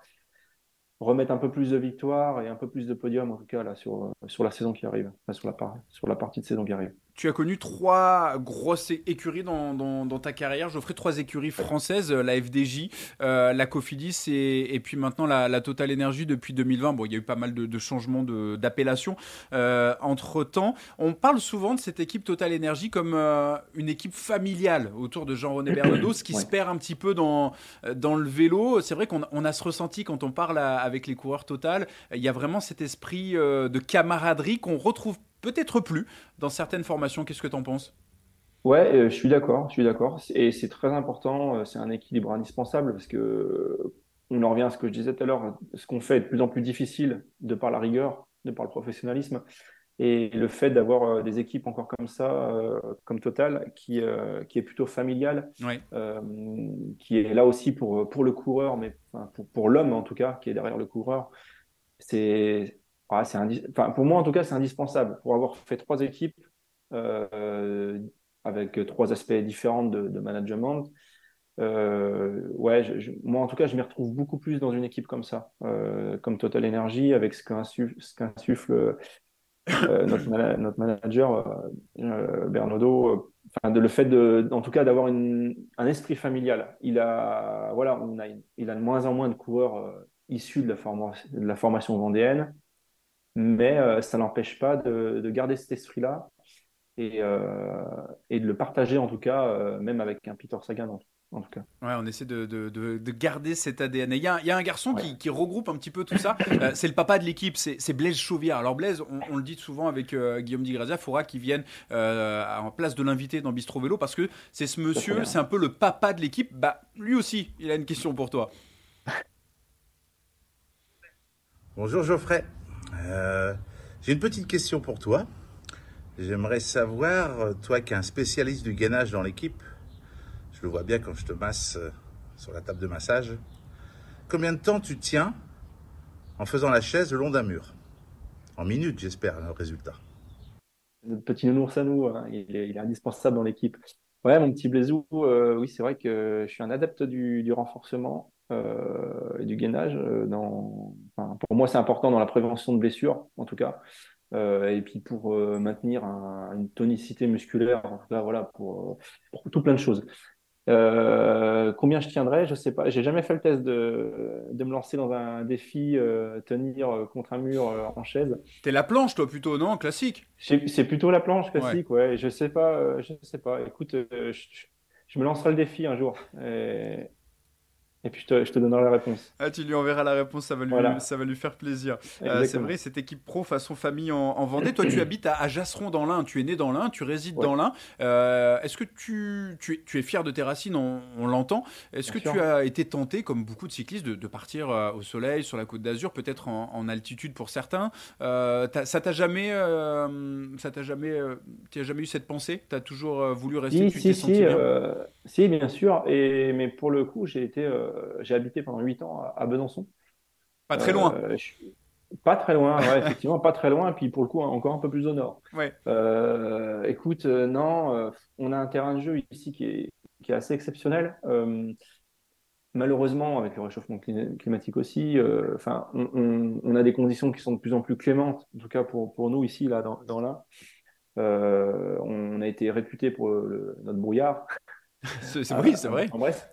[SPEAKER 2] remettre un peu plus de victoires et un peu plus de podiums en tout cas là sur, sur la saison qui arrive, sur, la sur la partie de saison qui arrive
[SPEAKER 1] tu as connu trois grosses écuries dans, dans, ta carrière. J'offrais trois écuries françaises, euh, la FDJ, euh, la Cofidis et, et, puis maintenant la, Total Energy depuis 2020. Bon, il y a eu pas mal de, changements d'appellation euh, entre temps. On parle souvent de cette équipe Total Energy comme une équipe familiale autour de Jean-René Bernadotte, ce qui se perd un petit peu dans, dans le vélo. C'est vrai qu'on on a ce ressenti quand on parle avec les coureurs Total. Il y a vraiment cet esprit de camaraderie qu'on retrouve peut-être plus dans certaines formations. Qu'est-ce que tu en penses?
[SPEAKER 2] Ouais, euh, je suis d'accord, je suis d'accord. Et c'est très important, euh, c'est un équilibre indispensable parce que on en revient à ce que je disais tout à l'heure, ce qu'on fait est de plus en plus difficile de par la rigueur, de par le professionnalisme. Et le fait d'avoir euh, des équipes encore comme ça, euh, comme Total, qui, euh, qui est plutôt familiale, qui est là aussi pour, pour le coureur, mais pour, pour l'homme en tout cas, qui est derrière le coureur, c'est, ah, pour moi en tout cas, c'est indispensable. Pour avoir fait trois équipes avec trois aspects différents de, management, ouais, moi en tout cas, je m'y retrouve beaucoup plus dans une équipe comme ça, comme Total Energy, avec ce qu'insuffle, euh, (coughs) notre, notre, manager euh, euh, Bernardo, enfin de, le fait de, en tout cas d'avoir un esprit familial. Il a, voilà, on a, il a de moins en moins de coureurs issus de la, de la formation vendéenne, mais ça n'empêche pas de, de, garder cet esprit-là et, et, de le partager en tout cas, même avec un Peter Sagan en tout cas.
[SPEAKER 1] Ouais, on essaie de, de, de, garder cet ADN. Il y a, il y a un garçon qui, qui, regroupe un petit peu tout ça. Euh, c'est le papa de l'équipe, c'est Blaise Chauviard. Alors Blaise, on, le dit souvent avec euh, Guillaume Di Grazia, il faudra qu'il vienne euh, en place de l'invité dans Bistro Vélo parce que c'est ce monsieur, c'est un peu le papa de l'équipe. Bah, lui aussi, il a une question pour toi.
[SPEAKER 7] Bonjour Geoffrey. J'ai une petite question pour toi. J'aimerais savoir, toi qui es un spécialiste du gainage dans l'équipe, je le vois bien quand je te masse euh, sur la table de massage. Combien de temps tu tiens en faisant la chaise le long d'un mur? En minutes, j'espère, le résultat.
[SPEAKER 2] Notre petit nounours à nous, hein, il, est, indispensable dans l'équipe. Ouais, mon petit Blaisou, euh, oui, c'est vrai que je suis un adepte du, renforcement euh, et du gainage. Dans... pour moi, c'est important dans la prévention de blessures, en tout cas. et puis pour maintenir une tonicité musculaire, en tout cas, voilà, pour, pour tout plein de choses. Euh, combien je tiendrai, je sais pas. J'ai jamais fait le test de, de me lancer dans un défi, euh, tenir euh, contre un mur en chaise.
[SPEAKER 1] T'es la planche, toi, plutôt, non? Classique
[SPEAKER 2] C'est plutôt la planche classique, ouais. Je sais pas, je sais pas. Écoute, je, je, me lancerai le défi un jour. Et, et puis je te, je te, donnerai la réponse.
[SPEAKER 1] Ah, tu lui enverras la réponse, ça va lui, ça va lui faire plaisir. Euh, c'est vrai, cette équipe pro façon famille en, Vendée. Toi, tu habites à, Jasseron dans l'Ain, tu es né dans l'Ain, tu résides dans l'Ain. Euh, Est-ce que tu, tu, es, tu, es, fier de tes racines? On, l'entend. Est-ce que tu as été tenté, comme beaucoup de cyclistes, de, de partir euh, au soleil, sur la côte d'Azur, peut-être en, en, altitude pour certains? Ça t'a jamais, ça t'a jamais, tu as jamais eu cette pensée? Tu as toujours voulu rester?
[SPEAKER 2] Si, si, si, si, bien sûr. Et, mais pour le coup, j'ai été j'ai habité pendant 8 ans à, Besançon.
[SPEAKER 1] Pas très loin.
[SPEAKER 2] Euh, pas très loin, (laughs) effectivement, pas très loin, puis pour le coup, encore un peu plus au nord.
[SPEAKER 1] Ouais.
[SPEAKER 2] Euh, écoute, non, on a un terrain de jeu ici qui est, qui est assez exceptionnel. malheureusement, avec le réchauffement climatique aussi, enfin, on, on, a des conditions qui sont de plus en plus clémentes, en tout cas pour, pour nous ici, là, dans, dans l'Ain. on a été réputé pour notre brouillard.
[SPEAKER 1] C'est, (laughs) oui, c'est vrai.
[SPEAKER 2] En bref.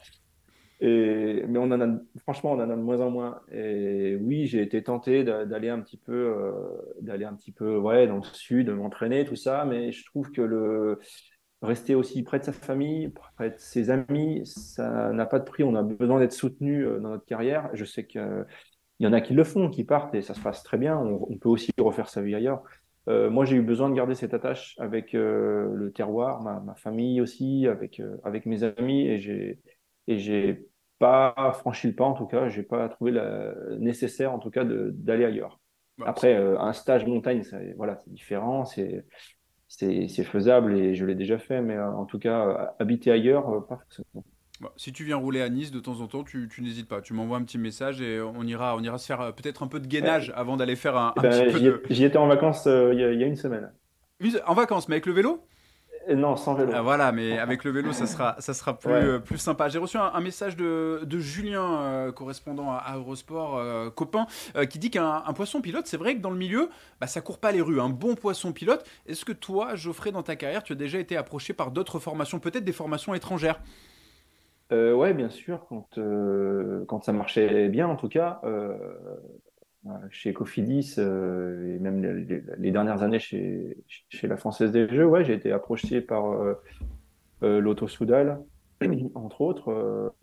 [SPEAKER 2] Mais on en a, franchement, on en a de moins en moins. Et oui, j'ai été tenté d'aller un petit peu, euh, d'aller un petit peu, ouais, dans le sud, m'entraîner, tout ça. Mais je trouve que le rester aussi près de sa famille, près de ses amis, ça n'a pas de prix. On a besoin d'être soutenu euh, dans notre carrière. Je sais qu'il y en a qui le font, qui partent et ça se passe très bien. On, peut aussi refaire sa vie ailleurs. Euh, moi, j'ai eu besoin de garder cette attache avec le terroir, ma, famille aussi, avec, avec mes amis et j'ai et j'ai pas franchi le pas en tout cas, j'ai pas trouvé la nécessaire en tout cas d'aller ailleurs. Bah, Après, euh, un stage montagne, voilà, c'est différent, c'est c'est faisable et je l'ai déjà fait, mais euh, en tout cas, euh, habiter ailleurs, pas forcément.
[SPEAKER 1] Bah, si tu viens rouler à Nice de temps en temps, tu, tu n'hésites pas. Tu m'envoies un petit message et on ira, on ira se faire peut-être un peu de gainage avant d'aller faire un,
[SPEAKER 2] eh ben, petit peu de... J'y étais en vacances il y, y, a une semaine.
[SPEAKER 1] En vacances, mais avec le vélo?
[SPEAKER 2] Non, sans vélo.
[SPEAKER 1] Ah, voilà, mais avec le vélo, ça sera, ça sera plus, euh, plus sympa. J'ai reçu un, message de, de Julien, euh, correspondant à, Eurosport, euh, copain, qui dit qu'un poisson pilote, c'est vrai que dans le milieu, bah, ça court pas les rues. Un bon poisson pilote. Est-ce que toi, Geoffrey, dans ta carrière, tu as déjà été approché par d'autres formations, peut-être des formations étrangères?
[SPEAKER 2] Oui, bien sûr, quand, quand ça marchait bien en tout cas. Euh, chez Cofidis euh, et même les, dernières années chez, chez la Française des Jeux, ouais, j'ai été approché par euh, l'Auto Soudal, (clears throat) entre autres.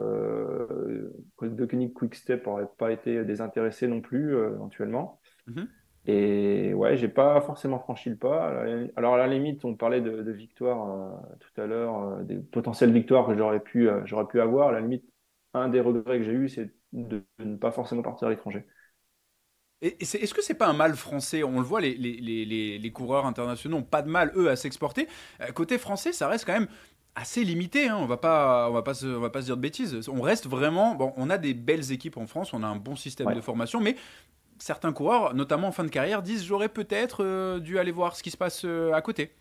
[SPEAKER 2] Euh, Quick Quickstep n'aurait pas été désintéressé non plus, éventuellement. Mm-hmm. Et ouais, j'ai pas forcément franchi le pas. Alors à la limite, on parlait de, de victoires tout à l'heure, des potentielles victoires que j'aurais pu, j'aurais pu avoir. À la limite, un des regrets que j'ai eu, c'est de, ne pas forcément partir à l'étranger.
[SPEAKER 1] Est-ce que c'est pas un mal français? On le voit, les, les, les, coureurs internationaux n'ont pas de mal, eux, à s'exporter. Euh, côté français, ça reste quand même assez limité. Hein. On va pas, on va pas, se, on va pas se dire de bêtises. On reste vraiment. Bon, on a des belles équipes en France, on a un bon système de formation, mais certains coureurs, notamment en fin de carrière, disent j'aurais peut-être euh, dû aller voir ce qui se passe à côté.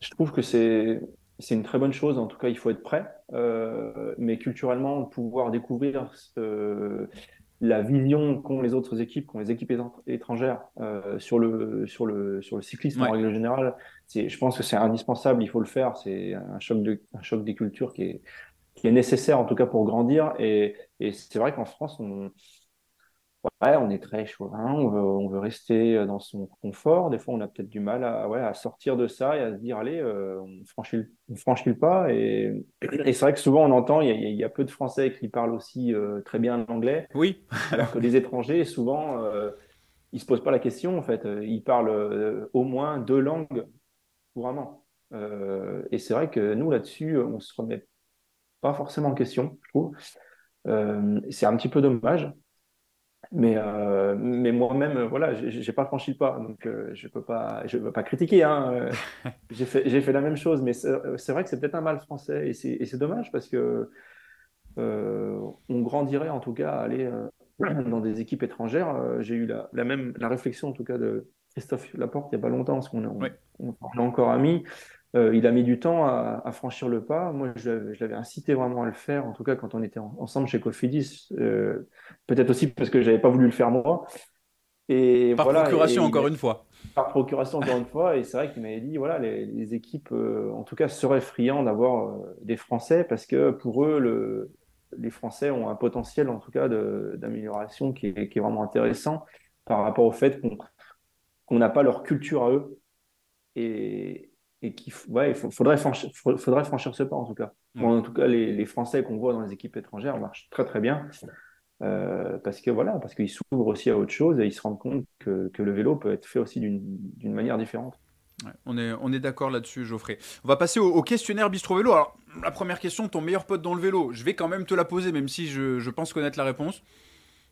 [SPEAKER 2] Je trouve que c'est c'est une très bonne chose. En tout cas, il faut être prêt. Euh, mais culturellement, pouvoir découvrir la vision qu'ont les autres équipes, qu'ont les équipes étrangères euh, sur, le, sur, le, sur le cyclisme en règle générale, je pense que c'est indispensable. Il faut le faire. C'est un choc, de, un choc des cultures qui est, qui est nécessaire, en tout cas, pour grandir. Et, et c'est vrai qu'en France, on, Ouais, on est très chauvin, on veut, on veut rester euh, dans son confort. Des fois, on a peut-être du mal à, ouais, à sortir de ça et à se dire, allez, euh, on franchit, on franchit le pas. Et, et c'est vrai que souvent, on entend, il y, a, il y a peu de Français qui parlent aussi euh, très bien l'anglais.
[SPEAKER 1] Oui. (laughs)
[SPEAKER 2] alors que les étrangers, souvent, euh, ils se posent pas la question, en fait. Ils parlent au moins deux langues couramment. et c'est vrai que nous, là-dessus, on se remet pas forcément en question, je trouve. c'est un petit peu dommage. Mais, euh, mais moi-même, voilà, j'ai pas franchi le pas, donc euh, je peux pas, je peux pas critiquer. Hein. (laughs) j'ai fait, j'ai fait la même chose, mais c'est vrai que c'est peut-être un mal français et c'est dommage parce que euh, on grandirait en tout cas à aller (clears throat) dans des équipes étrangères. j'ai eu la, la, même la réflexion en tout cas de Christophe Laporte il y a pas longtemps parce qu'on on, on, on, encore amis. Euh, il a mis du temps à, franchir le pas. Moi, je, l'avais incité vraiment à le faire, en tout cas quand on était ensemble chez Cofidis. Euh, peut-être aussi parce que j'avais pas voulu le faire moi.
[SPEAKER 1] Et par procuration, encore une fois.
[SPEAKER 2] Par procuration, encore une fois. Et c'est vrai qu'il m'avait dit voilà, les, équipes, euh, en tout cas, seraient friands d'avoir des Français parce que pour eux, le, les Français ont un potentiel, en tout cas, d'amélioration qui est, qui est, vraiment intéressant par rapport au fait qu'on n'a pas leur culture à eux. Et, et qu'il ouais, faudrait, franchir, faudrait franchir ce pas en tout cas. en tout cas, les, les Français qu'on voit dans les équipes étrangères marchent très très bien euh, parce que voilà, parce qu'ils s'ouvrent aussi à autre chose et ils se rendent compte que, que le vélo peut être fait aussi d'une manière différente.
[SPEAKER 1] on est, on est d'accord là-dessus, Geoffrey. On va passer au, questionnaire Bistro Vélo. Alors, la première question, ton meilleur pote dans le vélo, je vais quand même te la poser, même si je, je pense connaître la réponse.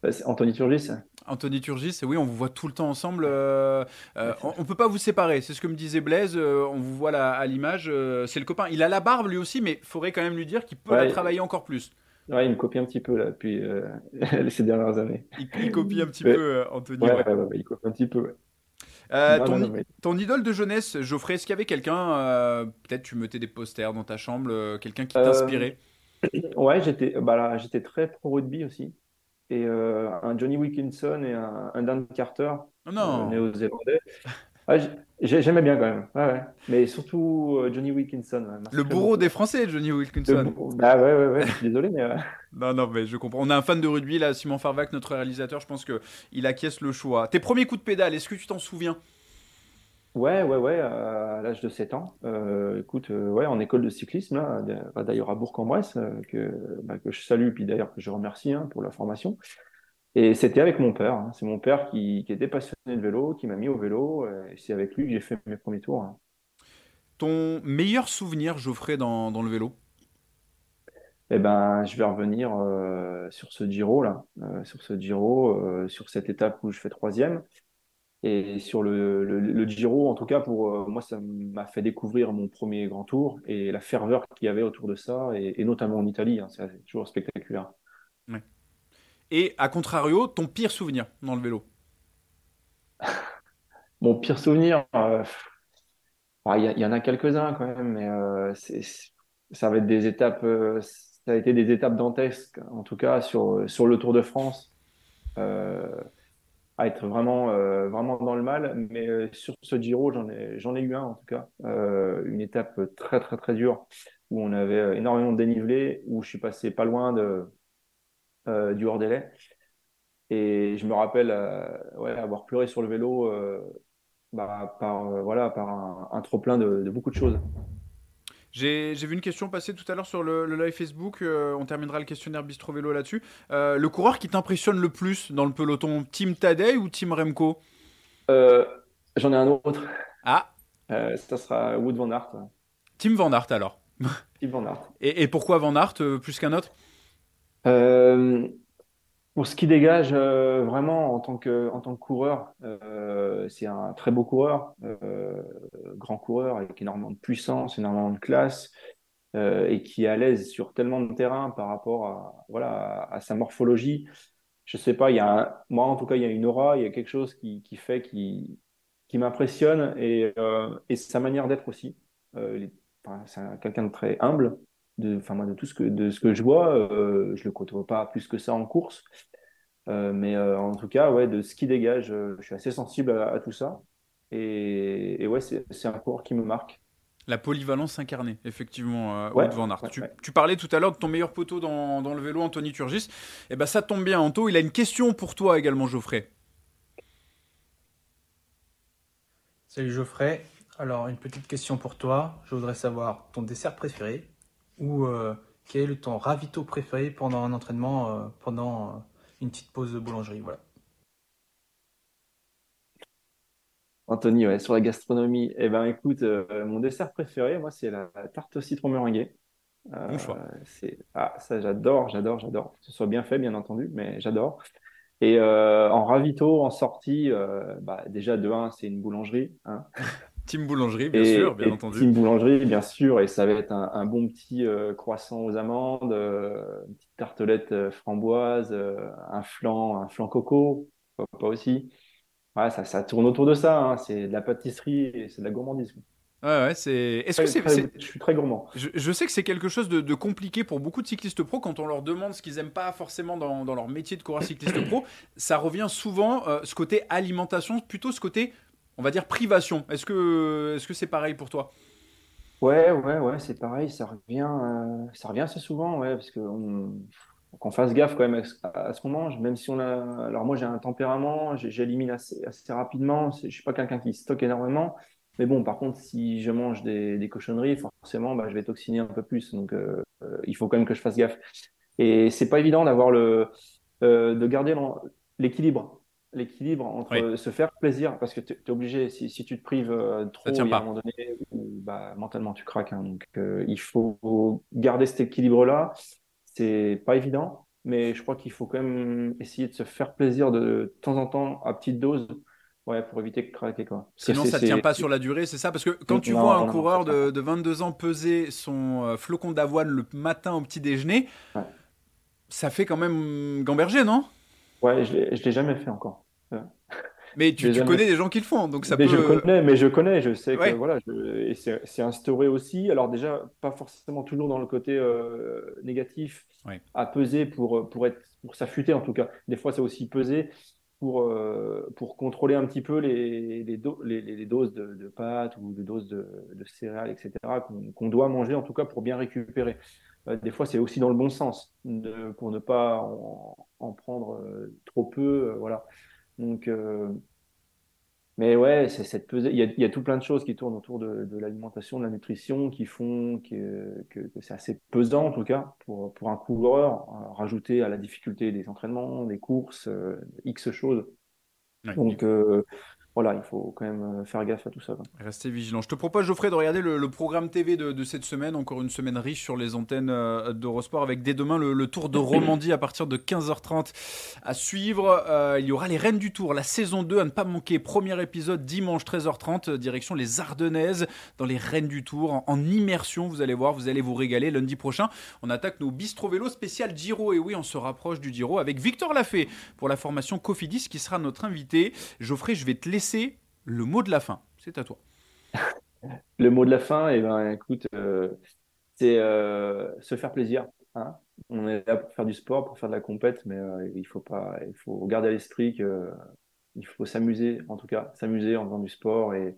[SPEAKER 2] Bah, Anthony Turgis.
[SPEAKER 1] Anthony Turgis, oui, on vous voit tout le temps ensemble. Euh, euh, on, ne peut pas vous séparer, c'est ce que me disait Blaise. Euh, on vous voit là, à l'image, c'est le copain. Il a la barbe lui aussi, mais il faudrait quand même lui dire qu'il peut la travailler encore plus.
[SPEAKER 2] Ouais, il me copie un petit peu là depuis (laughs) ces dernières années.
[SPEAKER 1] Il, copie un petit peu, Anthony.
[SPEAKER 2] Ouais, il copie un petit peu.
[SPEAKER 1] ton, idole de jeunesse, Geoffrey, est-ce qu'il y avait quelqu'un, peut-être tu mettais des posters dans ta chambre, quelqu'un qui t'inspirait? (clears throat)
[SPEAKER 2] Ouais, j'étais bah, j'étais très pro rugby aussi et euh, un Johnny Wilkinson et un, Dan Carter,
[SPEAKER 1] oh non.
[SPEAKER 2] Euh, néo-zélandais. J'aimais bien quand même, ouais, mais surtout euh, Johnny Wilkinson.
[SPEAKER 1] le bourreau des Français, Johnny Wilkinson.
[SPEAKER 2] Bah ouais, ouais, ouais, je suis désolé, mais. (laughs)
[SPEAKER 1] non, non, mais je comprends. On a un fan de rugby là, Simon Farvac, notre réalisateur. Je pense que il acquiesce le choix. Tes premiers coups de pédale, est-ce que tu t'en souviens?
[SPEAKER 2] Ouais, ouais, ouais, à l'âge de 7 ans. Euh, écoute, euh, ouais, en école de cyclisme, là, d'ailleurs à Bourg-en-Bresse, euh, que, bah, que je salue, puis d'ailleurs que je remercie hein, pour la formation. Et c'était avec mon père. Hein. C'est mon père qui, qui, était passionné de vélo, qui m'a mis au vélo, et c'est avec lui que j'ai fait mes premiers tours. Hein.
[SPEAKER 1] Ton meilleur souvenir, Geoffrey, dans, dans le vélo?
[SPEAKER 2] Eh ben, je vais revenir sur ce Giro là, sur ce Giro, sur cette étape où je fais troisième. Et sur le, le, Giro, en tout cas, pour euh, moi, ça m'a fait découvrir mon premier grand tour et la ferveur qu'il y avait autour de ça, et, notamment en Italie. Hein, c'est toujours spectaculaire.
[SPEAKER 1] Et à contrario, ton pire souvenir dans le vélo? (laughs)
[SPEAKER 2] Mon pire souvenir, euh, il y, en a quelques-uns quand même, mais euh, ça va être des étapes, ça a été des étapes dantesques, en tout cas sur, sur le Tour de France à être vraiment, euh, vraiment dans le mal. Mais euh, sur ce Giro, j'en ai, ai eu un en tout cas. Euh, une étape très, très, très dure où on avait énormément de dénivelé, où je suis passé pas loin de, du hors-délai. Et je me rappelle ouais, avoir pleuré sur le vélo bah, par, voilà, par un, trop-plein de beaucoup de choses.
[SPEAKER 1] J'ai vu une question passer tout à l'heure sur le, live Facebook. Euh, on terminera le questionnaire Bistro Vélo là-dessus. Euh, le coureur qui t'impressionne le plus dans le peloton, Team Tadej ou Team Remco?
[SPEAKER 2] Euh, J'en ai un autre.
[SPEAKER 1] Ah
[SPEAKER 2] Ça sera Wood Van Aert.
[SPEAKER 1] Team Van Aert alors
[SPEAKER 2] Team Van Aert.
[SPEAKER 1] Et, pourquoi Van Aert plus qu'un autre?
[SPEAKER 2] Pour ce qui dégage, euh, vraiment, en tant que, en tant que coureur, euh, c'est un très beau coureur, euh, grand coureur avec énormément de puissance, énormément de classe, et qui est à l'aise sur tellement de terrain par rapport à, voilà, à, sa morphologie. Je sais pas, il y a un- moi en tout cas, il y a une aura, il y a quelque chose qui, qui fait, qui, qui m'impressionne, et, et sa manière d'être aussi. C'est un- quelqu'un de très humble. De, enfin, moi, de tout ce que, de ce que je vois, euh, je le côtoie pas plus que ça en course. Euh, mais euh, en tout cas, ouais, de ce qui dégage, euh, je suis assez sensible à, à tout ça. Et, et ouais, c'est un cours qui me marque.
[SPEAKER 1] La polyvalence incarnée, effectivement, euh,
[SPEAKER 2] Ouais,
[SPEAKER 1] van Aert.
[SPEAKER 2] ouais,
[SPEAKER 1] tu,
[SPEAKER 2] ouais.
[SPEAKER 1] tu parlais tout à l'heure de ton meilleur poteau dans, dans le vélo, Anthony Turgis. Eh ben, ça tombe bien, Anto. Il a une question pour toi également, Geoffrey.
[SPEAKER 8] Salut Geoffrey. Alors, une petite question pour toi. Je voudrais savoir ton dessert préféré ou euh, quel est ton ravito préféré pendant un entraînement, euh, pendant euh, une petite pause de boulangerie. Voilà.
[SPEAKER 2] Anthony, ouais, sur la gastronomie, eh ben écoute, euh, mon dessert préféré, moi, c'est la, tarte au citron meringuée. Euh,
[SPEAKER 1] Bon choix.
[SPEAKER 2] c'est, ah, ça, j'adore, j'adore, j'adore. Que ce soit bien fait, bien entendu, mais j'adore. Et euh, en ravito, en sortie, euh, bah, déjà de 1, c'est une boulangerie. Hein.
[SPEAKER 1] Team Boulangerie, bien
[SPEAKER 2] Et,
[SPEAKER 1] sûr, bien entendu.
[SPEAKER 2] Team boulangerie, bien sûr, et ça va être un, un bon petit euh, croissant aux amandes, euh, une petite tartelette euh, framboise, un flan, un flan coco, pas aussi. Ouais, ça, ça tourne autour de ça, hein. C'est de la pâtisserie et c'est de la gourmandise.
[SPEAKER 1] Ouais, ouais, c'est. Est-ce que c'est.
[SPEAKER 2] je suis très gourmand.
[SPEAKER 1] Je, je sais que c'est quelque chose de, de compliqué pour beaucoup de cyclistes pro quand on leur demande ce qu'ils aiment pas forcément dans, dans leur métier de coureur cycliste pro. Ça revient souvent euh, ce côté alimentation, plutôt ce côté, on va dire privation. Est-ce que c'est pareil pour toi?
[SPEAKER 2] Ouais, ouais, ouais, c'est pareil, ça revient, euh, ça revient assez souvent, parce qu'on fasse gaffe quand même à, ce ce qu'on mange, même si on a, alors moi j'ai un tempérament, j'élimine assez, assez rapidement, je suis pas quelqu'un qui stocke énormément, mais bon, par contre, si je mange des, cochonneries, forcément, bah, je vais toxiner un peu plus, donc euh, euh, il faut quand même que je fasse gaffe. Et c'est pas évident d'avoir le, de garder l'équilibre, l'équilibre entre
[SPEAKER 1] Oui.
[SPEAKER 2] se faire plaisir, parce que tu es obligé, si, si tu te prives euh, trop, il y a un moment donné bah, mentalement tu craques. hein. donc euh, il faut garder cet équilibre-là. C'est pas évident, mais je crois qu'il faut quand même essayer de se faire plaisir de, de temps en temps à petite dose, ouais, pour éviter de craquer quoi.
[SPEAKER 1] Sinon, ça
[SPEAKER 2] c'est-
[SPEAKER 1] tient pas sur la durée, c'est ça? Parce que quand tu
[SPEAKER 2] Non,
[SPEAKER 1] vois un
[SPEAKER 2] non,
[SPEAKER 1] coureur de, de 22 ans peser son euh, flocon d'avoine le matin au petit déjeuner,
[SPEAKER 2] Ouais.
[SPEAKER 1] ça fait quand même gamberger, non?
[SPEAKER 2] Ouais, je je l'ai jamais fait encore.
[SPEAKER 1] Mais tu, connais des gens qui le font, donc ça
[SPEAKER 2] mais
[SPEAKER 1] peut.
[SPEAKER 2] je connais, mais je connais, je sais que voilà, je- et c'est instauré aussi. Alors déjà, pas forcément toujours dans le côté euh, négatif,
[SPEAKER 1] Ouais.
[SPEAKER 2] à peser pour pour être pour s'affûter en tout cas. Des fois, c'est aussi peser pour euh, pour contrôler un petit peu les les, do- les, les- les doses de, de pâtes ou de doses de, de céréales, etc. qu'on doit manger en tout cas pour bien récupérer. Euh, des fois, c'est aussi dans le bon sens de- pour ne pas en, en prendre euh, trop peu, voilà. Donc euh, mais ouais, c'est cette pesée. Il y a, il y a tout plein de choses qui tournent autour de, de l'alimentation, de la nutrition, qui font que, que, que c'est assez pesant, en tout cas, pour, pour un coureur, euh, rajouter à la difficulté des entraînements, des courses, euh, X choses.
[SPEAKER 1] Ouais.
[SPEAKER 2] Donc, euh, voilà, il faut quand même euh, faire gaffe à tout ça.
[SPEAKER 1] Restez vigilant. Je te propose, Geoffrey, de regarder le, programme TV de, cette semaine. Encore une semaine riche sur les antennes euh, d'Eurosport avec dès demain le, Tour de Romandie à partir de 15h30 à suivre. Euh, il y aura les Reines du Tour, la saison 2 à ne pas manquer. Premier épisode dimanche 13h30, euh, direction les Ardennaises dans les Reines du Tour en, en immersion. Vous allez voir, vous allez vous régaler. Lundi prochain, on attaque nos bistro vélo spécial Giro. Et oui, on se rapproche du Giro avec Victor Lafay pour la formation Cofidis qui sera notre invité. Geoffrey, je vais te laisser le mot de la fin. C'est à toi. (laughs)
[SPEAKER 2] Le mot de la fin, eh ben, écoute, euh, c'est euh, se faire plaisir. hein. On est là pour faire du sport, pour faire de la compète, mais euh, il faut pas, il faut garder à l'esprit que euh, il faut s'amuser, en tout cas, s'amuser en faisant du sport et,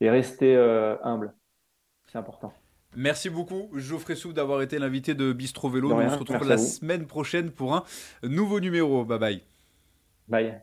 [SPEAKER 2] et rester humble. C'est important.
[SPEAKER 1] Merci beaucoup, Geoffrey Souf, d'avoir été l'invité de Bistro Vélo.
[SPEAKER 2] Rien,
[SPEAKER 1] on se retrouve la semaine prochaine pour un nouveau numéro. Bye bye.
[SPEAKER 2] Bye.